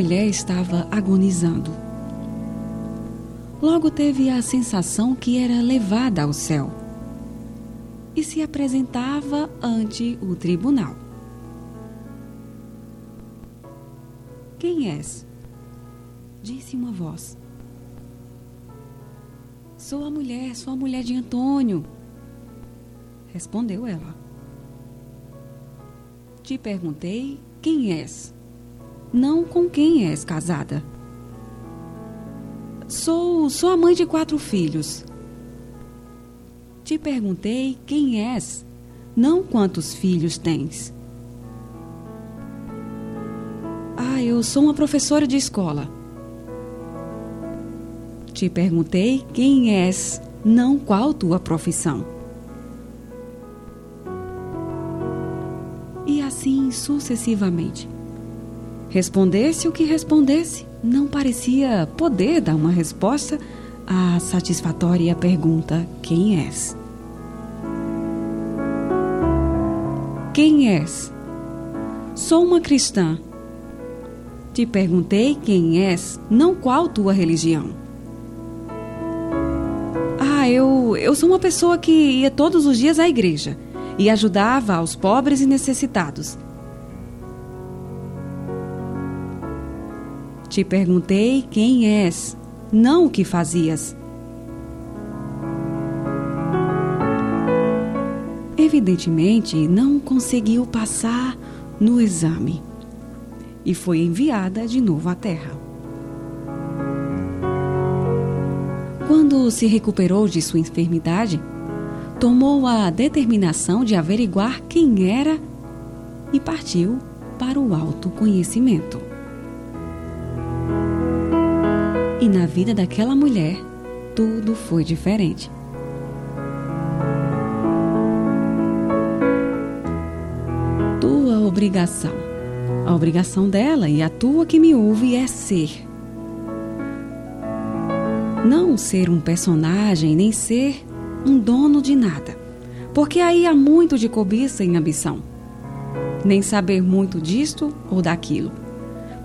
mulher estava agonizando. Logo teve a sensação que era levada ao céu e se apresentava ante o tribunal. Quem és? Disse uma voz. Sou a mulher, sou a mulher de Antônio. Respondeu ela. Te perguntei quem és, não com quem és casada. Sou, sou a mãe de quatro filhos. Te perguntei quem és, não quantos filhos tens. Ah, eu sou uma professora de escola. Te perguntei quem és, não qual tua profissão. E assim sucessivamente. Respondesse o que respondesse, não parecia poder dar uma resposta à satisfatória pergunta: Quem és? Quem és? Sou uma cristã. Te perguntei quem és, não qual tua religião. Ah, eu, eu sou uma pessoa que ia todos os dias à igreja e ajudava aos pobres e necessitados. Te perguntei quem és, não o que fazias. Evidentemente, não conseguiu passar no exame e foi enviada de novo à Terra. Quando se recuperou de sua enfermidade, tomou a determinação de averiguar quem era e partiu para o autoconhecimento. E na vida daquela mulher, tudo foi diferente. Tua obrigação, a obrigação dela e a tua que me ouve é ser. Não ser um personagem, nem ser um dono de nada, porque aí há muito de cobiça e ambição. Nem saber muito disto ou daquilo,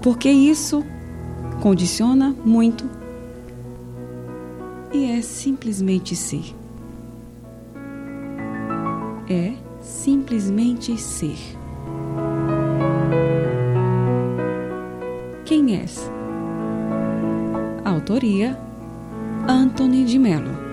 porque isso condiciona muito e é simplesmente ser. É simplesmente ser. Quem és? Autoria Anthony de Mello.